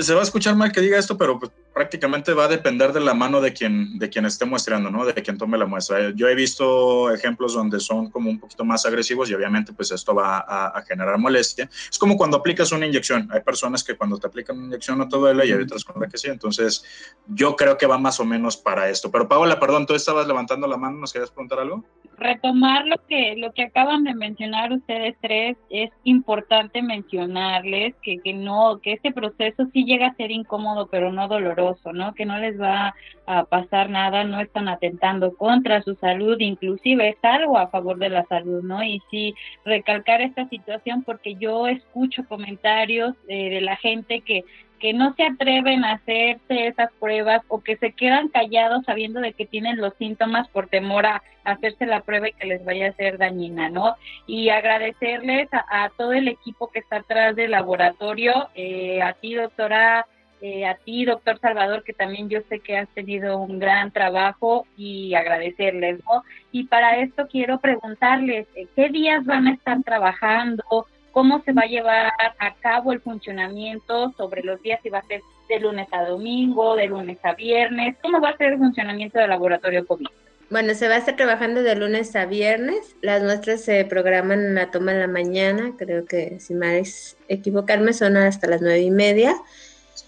se va a escuchar mal que diga esto, pero pues, prácticamente va a depender de la mano de quien, de quien esté mostrando, ¿no? De quien tome la muestra. Yo he visto ejemplos donde son como un poquito más agresivos y obviamente pues esto va a, generar molestia. Es como cuando aplicas una inyección. Hay personas que cuando te aplican una inyección no te duele y hay otras con la que sí. Entonces yo creo que va más o menos para esto. Pero Paola, perdón, tú estabas levantando la mano, ¿nos querías preguntar algo? Retomar lo que, lo que acaban de mencionar ustedes tres, es importante mencionarles que, que no, que este proceso sí llega a ser incómodo, pero no doloroso, ¿no? Que no les va a pasar nada, no están atentando contra su salud, inclusive es algo a favor de la salud, ¿no? Y sí, recalcar esta situación porque yo escucho comentarios eh, de la gente que que no se atreven a hacerse esas pruebas o que se quedan callados sabiendo de que tienen los síntomas por temor a hacerse la prueba y que les vaya a ser dañina, ¿no? Y agradecerles a, todo el equipo que está atrás del laboratorio, eh, a ti, doctora eh, a ti, doctor Salvador, que también yo sé que has tenido un gran trabajo y agradecerles, ¿no? Y para esto quiero preguntarles, eh, ¿qué días van a estar trabajando? ¿Cómo se va a llevar a cabo el funcionamiento sobre los días si va a ser de lunes a domingo, de lunes a viernes? ¿Cómo va a ser el funcionamiento del laboratorio COVID? Bueno, se va a estar trabajando de lunes a viernes. Las muestras se programan en la toma en la mañana. Creo que, si me equivocarme, son hasta las nueve y media.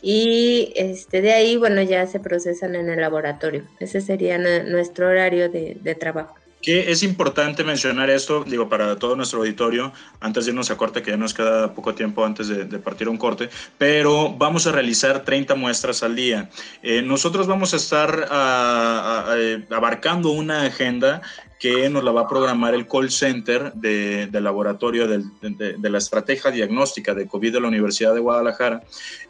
Y este, de ahí, bueno, ya se procesan en el laboratorio. Ese sería nuestro horario de, de trabajo. Que es importante mencionar esto, digo, para todo nuestro auditorio, antes de irnos a corte, que ya nos queda poco tiempo antes de, partir a un corte, pero vamos a realizar 30 muestras al día. Eh, nosotros vamos a estar eh, abarcando una agenda que nos la va a programar el call center del laboratorio de, la estrategia diagnóstica de COVID de la Universidad de Guadalajara.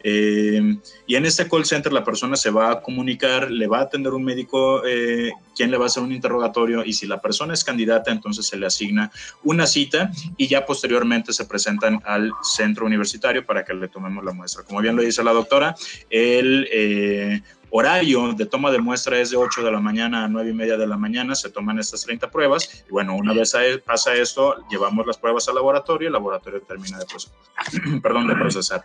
Eh, y en este call center la persona se va a comunicar, le va a atender un médico eh, quien le va a hacer un interrogatorio y si la persona es candidata, entonces se le asigna una cita y ya posteriormente se presentan al centro universitario para que le tomemos la muestra. Como bien lo dice la doctora, el... horario de toma de muestra es de 8 de la mañana a 9 y media de la mañana, se toman estas 30 pruebas y bueno, una vez e, pasa esto, llevamos las pruebas al laboratorio y el laboratorio termina de, [clears throat] perdón, de procesar.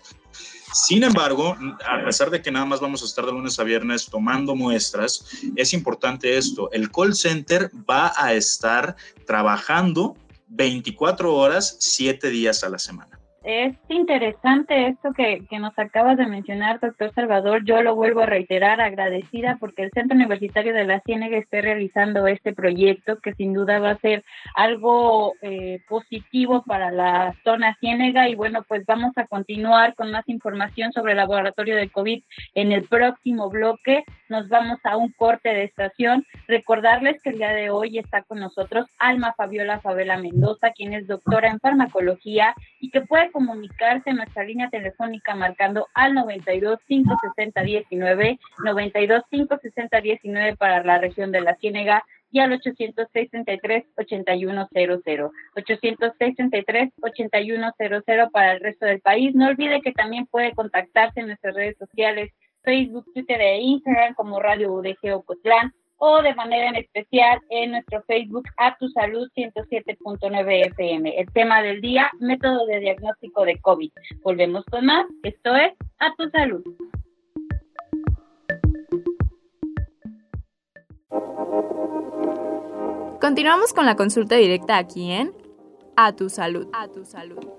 Sin embargo, a pesar de que nada más vamos a estar de lunes a viernes tomando muestras, es importante esto, el call center va a estar trabajando 24 horas, 7 días a la semana. Es interesante esto que, que, nos acabas de mencionar, doctor Salvador. Yo lo vuelvo a reiterar, agradecida porque el Centro Universitario de la Ciénega esté realizando este proyecto que sin duda va a ser algo eh, positivo para la zona Ciénega. Y bueno, pues vamos a continuar con más información sobre el laboratorio de COVID en el próximo bloque. Nos vamos a un corte de estación. Recordarles que el día de hoy está con nosotros Alma Fabiola Fabela Mendoza, quien es doctora en farmacología y que puede comunicarse en nuestra línea telefónica marcando al 92 560 19, 92 560 19 para la región de la Ciénega y al 863 8100 863 8100 para el resto del país. No olvide que también puede contactarse en nuestras redes sociales Facebook, Twitter e Instagram como Radio UDG Ocotlán o de manera en especial en nuestro Facebook A Tu Salud 107.9 FM. El tema del día, método de diagnóstico de COVID. Volvemos con más. Esto es A Tu Salud. Continuamos con la consulta directa aquí en A Tu Salud. A Tu Salud.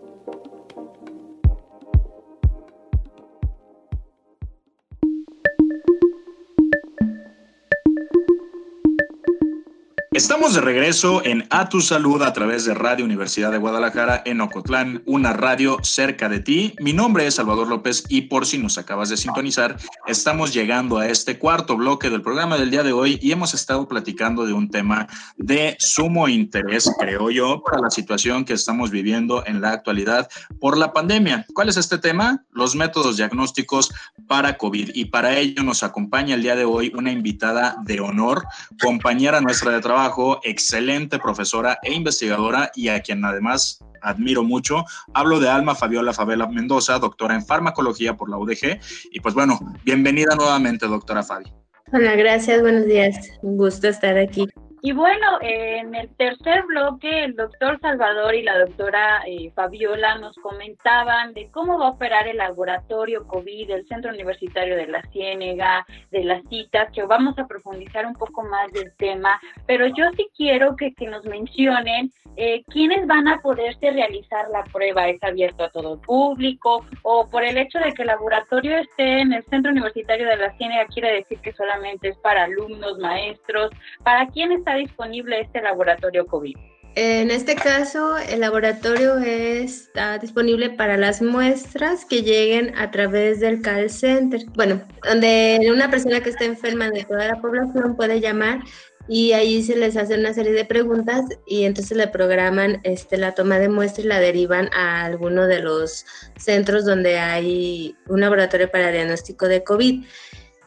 Estamos de regreso en A Tu Salud a través de Radio Universidad de Guadalajara en Ocotlán, una radio cerca de ti. Mi nombre es Salvador López y por si nos acabas de sintonizar, estamos llegando a este cuarto bloque del programa del día de hoy y hemos estado platicando de un tema de sumo interés, creo yo, para la situación que estamos viviendo en la actualidad por la pandemia. ¿Cuál es este tema? Los métodos diagnósticos para COVID. Y para ello nos acompaña el día de hoy una invitada de honor, compañera nuestra de trabajo excelente profesora e investigadora y a quien además admiro mucho. Hablo de Alma Fabiola Favela Mendoza, doctora en farmacología por la UDG. Y pues bueno, bienvenida nuevamente, doctora Fabi. Hola, gracias, buenos días. Un gusto estar aquí. Y bueno, en el tercer bloque, el doctor Salvador y la doctora eh, Fabiola nos comentaban de cómo va a operar el laboratorio COVID del Centro Universitario de la Ciénega, de las citas, que vamos a profundizar un poco más del tema, pero yo sí quiero que, que nos mencionen eh, quiénes van a poderse realizar la prueba. ¿Es abierto a todo el público? ¿O por el hecho de que el laboratorio esté en el Centro Universitario de la Ciénega quiere decir que solamente es para alumnos, maestros? ¿Para quién está disponible este laboratorio COVID? En este caso, el laboratorio está disponible para las muestras que lleguen a través del call center. Bueno, donde una persona que esté enferma de toda la población puede llamar y ahí se les hace una serie de preguntas y entonces le programan este, la toma de muestra y la derivan a alguno de los centros donde hay un laboratorio para diagnóstico de COVID.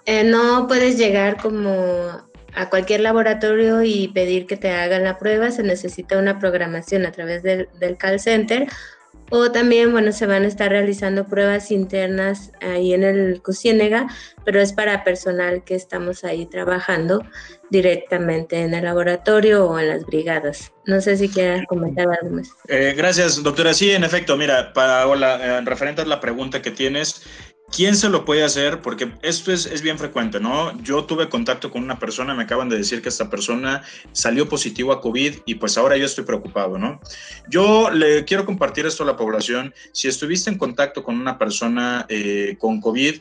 Eh, no puedes llegar como a cualquier laboratorio y pedir que te hagan la prueba, se necesita una programación a través del, call center o también, bueno, se van a estar realizando pruebas internas ahí en el CUCIENEGA, pero es para personal que estamos ahí trabajando directamente en el laboratorio o en las brigadas. No sé si quieran comentar algo más. Eh, gracias, doctora. Sí, en efecto, mira, para, hola, en referente a la pregunta que tienes, ¿Quién se lo puede hacer? Porque esto es, es, bien frecuente, ¿no? Yo tuve contacto con una persona, me acaban de decir que esta persona salió positivo a COVID y pues ahora yo estoy preocupado, ¿no? Yo le quiero compartir esto a la población. Si estuviste en contacto con una persona eh, con COVID,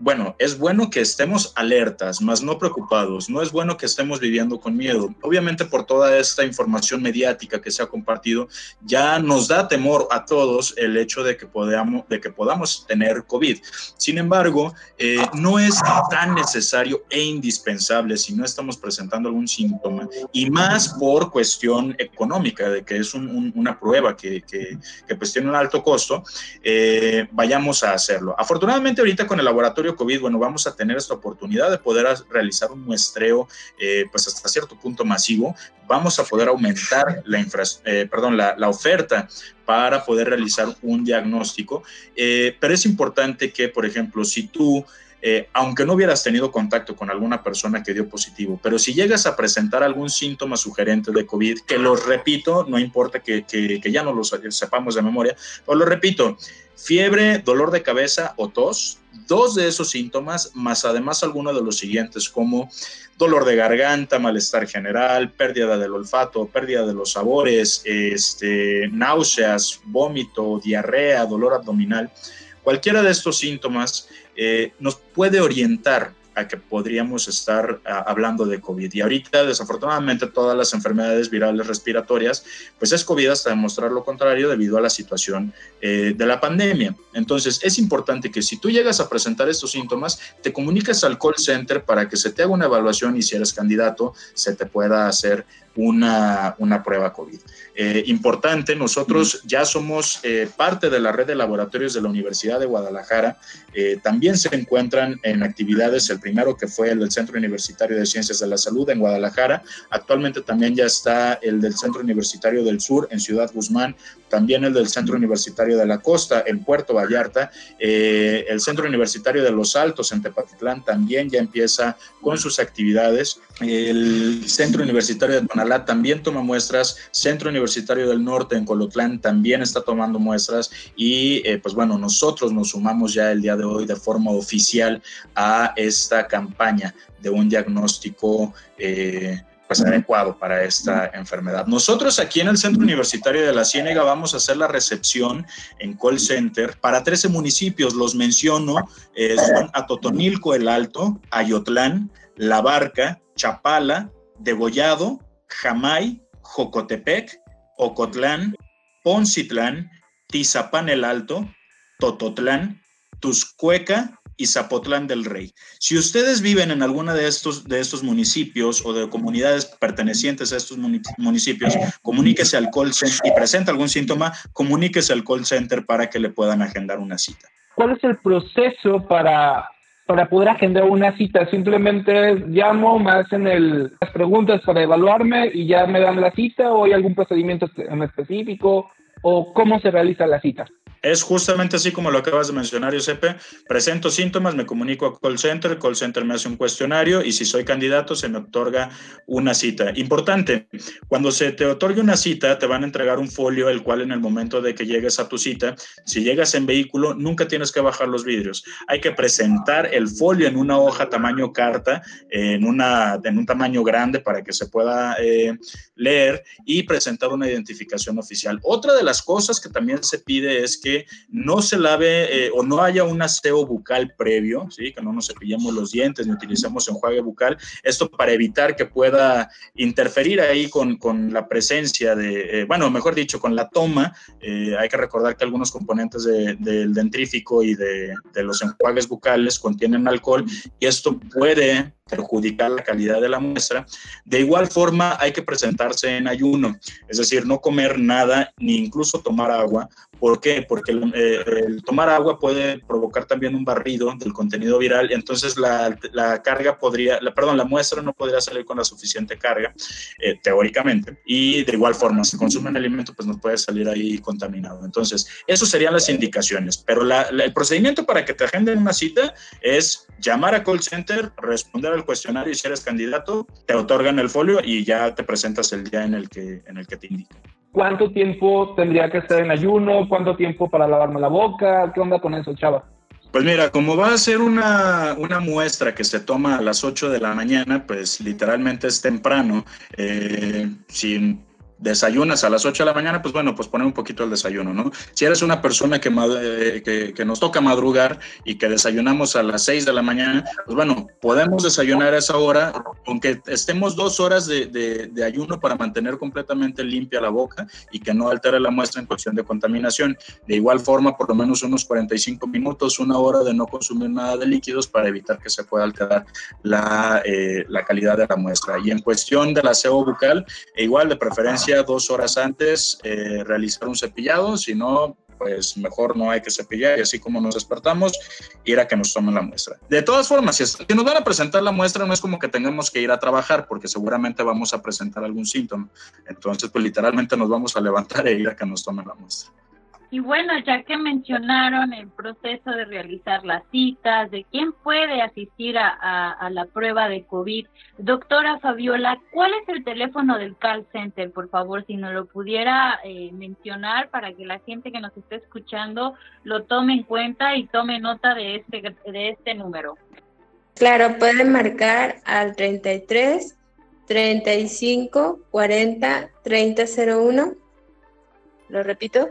bueno, es bueno que estemos alertas, más no preocupados. No es bueno que estemos viviendo con miedo. Obviamente por toda esta información mediática que se ha compartido, ya nos da temor a todos el hecho de que podamos, tener COVID. Sin embargo, eh, no es tan necesario e indispensable si no estamos presentando algún síntoma y más por cuestión económica, de que es una prueba que, que, pues tiene un alto costo, eh, vayamos a hacerlo. Afortunadamente ahorita con el laboratorio COVID, bueno, vamos a tener esta oportunidad de poder realizar un muestreo, eh, pues hasta cierto punto masivo. Vamos a poder aumentar la, eh, perdón, la, oferta para poder realizar un diagnóstico. Eh, pero es importante que, por ejemplo, si tú aunque no hubieras tenido contacto con alguna persona que dio positivo, pero si llegas a presentar algún síntoma sugerente de COVID, que lo repito, no importa que, ya no lo sepamos de memoria, pero lo repito, fiebre, dolor de cabeza o tos, dos de esos síntomas, más además algunos de los siguientes, como dolor de garganta, malestar general, pérdida del olfato, pérdida de los sabores, este, náuseas, vómito, diarrea, dolor abdominal. Cualquiera de estos síntomas eh, nos puede orientar que podríamos estar hablando de COVID. Y ahorita, desafortunadamente, todas las enfermedades virales respiratorias, pues es COVID hasta demostrar lo contrario debido a la situación eh, de la pandemia. Entonces, es importante que si tú llegas a presentar estos síntomas, te comuniques al call center para que se te haga una evaluación y si eres candidato, se te pueda hacer una, una prueba COVID. Eh, importante, nosotros ya somos eh, parte de la red de laboratorios de la Universidad de Guadalajara. Eh, también se encuentran en actividades, el primero que fue el del Centro Universitario de Ciencias de la Salud en Guadalajara. Actualmente también ya está el del Centro Universitario del Sur en Ciudad Guzmán, también el del Centro Universitario de la Costa en Puerto Vallarta, el Centro Universitario de Los Altos en Tepatitlán también ya empieza con sus actividades. El Centro Universitario de También toma muestras, Centro Universitario del Norte en Colotlán también está tomando muestras. Y eh, pues bueno, nosotros nos sumamos ya el día de hoy de forma oficial a esta campaña de un diagnóstico eh, pues adecuado para esta enfermedad. Nosotros aquí en el Centro Universitario de la Ciénega vamos a hacer la recepción en call center para 13 municipios, los menciono, eh, son Atotonilco el Alto, Ayotlán, La Barca, Chapala, Degollado, Jamay, Jocotepec, Ocotlán, Poncitlán, Tizapán el Alto, Tototlán, Tuscueca y Zapotlán del Rey. Si ustedes viven en alguna de estos, de estos municipios o de comunidades pertenecientes a estos municipios, comuníquese al call center y presenta algún síntoma, comuníquese al call center para que le puedan agendar una cita. ¿Cuál es el proceso para para poder agendar una cita. Simplemente llamo, me hacen el, las preguntas para evaluarme y ya me dan la cita o hay algún procedimiento en específico o cómo se realiza la cita. Es justamente así como lo acabas de mencionar, Giuseppe. Presento síntomas, me comunico a call center, call center me hace un cuestionario y si soy candidato se me otorga una cita. Importante, cuando se te otorgue una cita, te van a entregar un folio, el cual en el momento de que llegues a tu cita, si llegas en vehículo, nunca tienes que bajar los vidrios. Hay que presentar el folio en una hoja tamaño carta, en, una, en un tamaño grande para que se pueda eh, leer y presentar una identificación oficial. Otra de las cosas que también se pide es que no se lave eh, o no haya un aseo bucal previo, ¿sí? que no nos cepillemos los dientes ni utilicemos enjuague bucal. Esto para evitar que pueda interferir ahí con, con la presencia de, eh, bueno, mejor dicho, con la toma. Eh, hay que recordar que algunos componentes del dentrífico y de, de los enjuagues bucales contienen alcohol y esto puede perjudicar la calidad de la muestra. De igual forma, hay que presentarse en ayuno, es decir, no comer nada ni incluso tomar agua. ¿Por qué? Porque eh, el, tomar agua puede provocar también un barrido del contenido viral, entonces la, la carga podría, la, perdón, la muestra no podría salir con la suficiente carga, eh, teóricamente, y de igual forma, si consumen alimento, pues no puede salir ahí contaminado. Entonces, eso serían las indicaciones, pero el procedimiento para que te agenden una cita es llamar a call center, responder al cuestionario y si eres candidato, te otorgan el folio y ya te presentas el día en el que, en el que te indican. ¿Cuánto tiempo tendría que estar en ayuno? ¿Cuánto tiempo para lavarme la boca? ¿Qué onda con eso, chava? Pues mira, como va a ser una, una, muestra que se toma a las 8 de la mañana, pues literalmente es temprano. Eh, si desayunas a las 8 de la mañana, pues bueno, pues poner un poquito el desayuno, ¿no? Si eres una persona que, eh, que, que, nos toca madrugar y que desayunamos a las 6 de la mañana, pues bueno, podemos desayunar a esa hora, aunque estemos dos horas de, ayuno para mantener completamente limpia la boca y que no altere la muestra en cuestión de contaminación. De igual forma, por lo menos unos 45 minutos, una hora de no consumir nada de líquidos para evitar que se pueda alterar la, eh, calidad de la muestra. Y en cuestión del aseo bucal, igual de preferencia, dos horas antes eh, realizar un cepillado, si no, pues mejor no hay que cepillar y así como nos despertamos, ir a que nos tomen la muestra. De todas formas, si, nos van a presentar la muestra, no es como que tengamos que ir a trabajar porque seguramente vamos a presentar algún síntoma. Entonces, pues literalmente nos vamos a levantar e ir a que nos tomen la muestra. Y bueno, ya que mencionaron el proceso de realizar las citas, de quién puede asistir a, a, la prueba de COVID, doctora Fabiola, ¿cuál es el teléfono del call center? Por favor, si nos lo pudiera eh, mencionar para que la gente que nos esté escuchando lo tome en cuenta y tome nota de este, de este número. Claro, pueden marcar al 33 35 40 3001. Lo repito,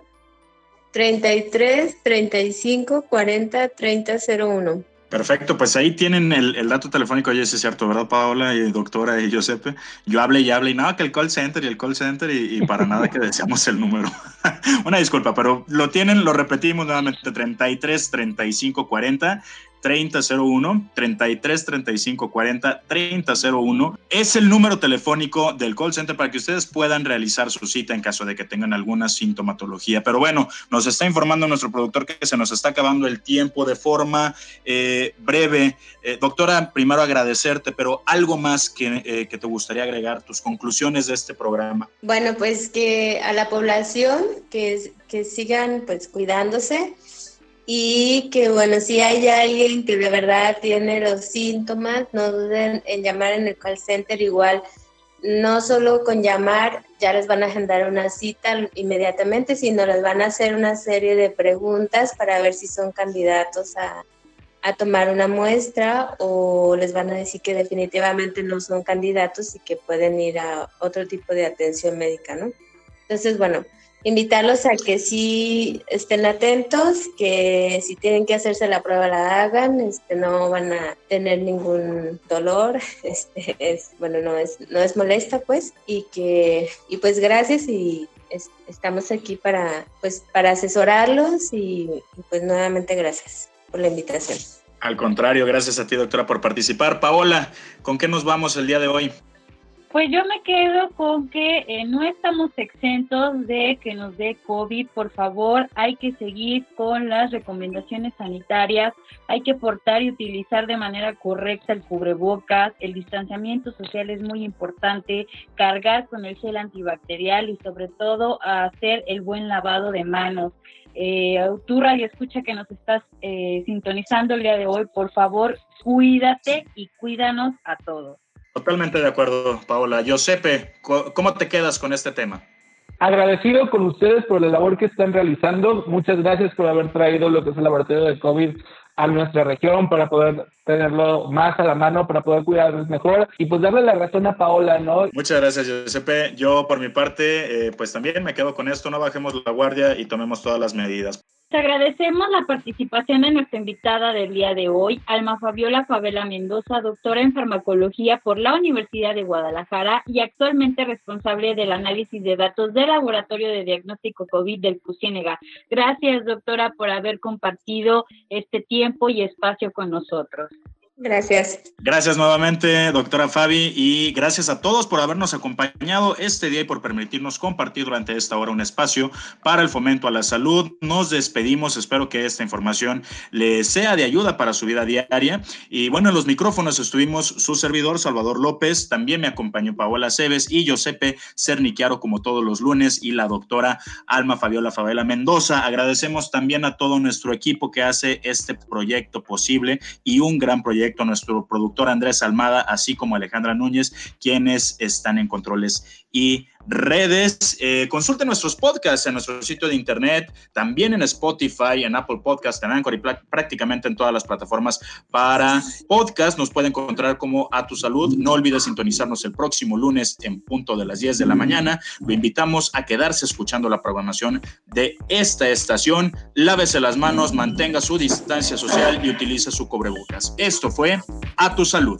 33 35 40 30 01. Perfecto, pues ahí tienen el, el dato telefónico, ya es cierto, ¿verdad, Paola y doctora y Giuseppe? Yo hablé y hablé y nada, que el call center y el call center y, y para nada que deseamos el número. [laughs] Una disculpa, pero lo tienen, lo repetimos nuevamente, 33 35 40 3001 33 35 40 3001 es el número telefónico del call center para que ustedes puedan realizar su cita en caso de que tengan alguna sintomatología. Pero bueno, nos está informando nuestro productor que se nos está acabando el tiempo de forma eh, breve. Eh, doctora, primero agradecerte, pero algo más que, eh, que te gustaría agregar, tus conclusiones de este programa. Bueno, pues que a la población que, que sigan pues cuidándose y que bueno, si hay alguien que de verdad tiene los síntomas, no duden en llamar en el call center igual. No solo con llamar ya les van a agendar una cita inmediatamente, sino les van a hacer una serie de preguntas para ver si son candidatos a, a tomar una muestra o les van a decir que definitivamente no son candidatos y que pueden ir a otro tipo de atención médica, ¿no? Entonces, bueno, invitarlos a que sí estén atentos, que si tienen que hacerse la prueba la hagan, este, no van a tener ningún dolor, [laughs] este, es, bueno, no es, no es molesta pues, y que, y pues gracias y es, estamos aquí para, pues, para asesorarlos y pues nuevamente gracias por la invitación. Al contrario, gracias a ti doctora por participar. Paola, ¿con qué nos vamos el día de hoy? Pues yo me quedo con que eh, no estamos exentos de que nos dé COVID. Por favor, hay que seguir con las recomendaciones sanitarias. Hay que portar y utilizar de manera correcta el cubrebocas. El distanciamiento social es muy importante. Cargar con el gel antibacterial y sobre todo hacer el buen lavado de manos. Eh, tú radio escucha que nos estás eh, sintonizando el día de hoy. Por favor, cuídate y cuídanos a todos. Totalmente de acuerdo, Paola. Giuseppe, ¿cómo te quedas con este tema? Agradecido con ustedes por la labor que están realizando. Muchas gracias por haber traído lo que es el laboratorio de COVID a nuestra región para poder tenerlo más a la mano, para poder cuidarnos mejor y pues darle la razón a Paola, ¿no? Muchas gracias, Giuseppe. Yo por mi parte, eh, pues también me quedo con esto, no bajemos la guardia y tomemos todas las medidas. Te agradecemos la participación de nuestra invitada del día de hoy, Alma Fabiola Favela Mendoza, doctora en farmacología por la Universidad de Guadalajara y actualmente responsable del análisis de datos del Laboratorio de Diagnóstico COVID del CUCINEGA. Gracias, doctora, por haber compartido este tiempo y espacio con nosotros. Gracias. Gracias nuevamente, doctora Fabi, y gracias a todos por habernos acompañado este día y por permitirnos compartir durante esta hora un espacio para el fomento a la salud. Nos despedimos, espero que esta información le sea de ayuda para su vida diaria. Y bueno, en los micrófonos estuvimos su servidor, Salvador López, también me acompañó Paola Cebes y Giuseppe Cerniquiaro, como todos los lunes, y la doctora Alma Fabiola Fabela Mendoza. Agradecemos también a todo nuestro equipo que hace este proyecto posible y un gran proyecto nuestro productor Andrés Almada, así como Alejandra Núñez, quienes están en controles y redes. Eh, consulten nuestros podcasts en nuestro sitio de internet, también en Spotify, en Apple Podcast, en Anchor y prácticamente en todas las plataformas para podcast. Nos pueden encontrar como A Tu Salud. No olvides sintonizarnos el próximo lunes en punto de las 10 de la mañana. Lo invitamos a quedarse escuchando la programación de esta estación. Lávese las manos, mantenga su distancia social y utilice su cubrebocas. Esto fue A Tu Salud.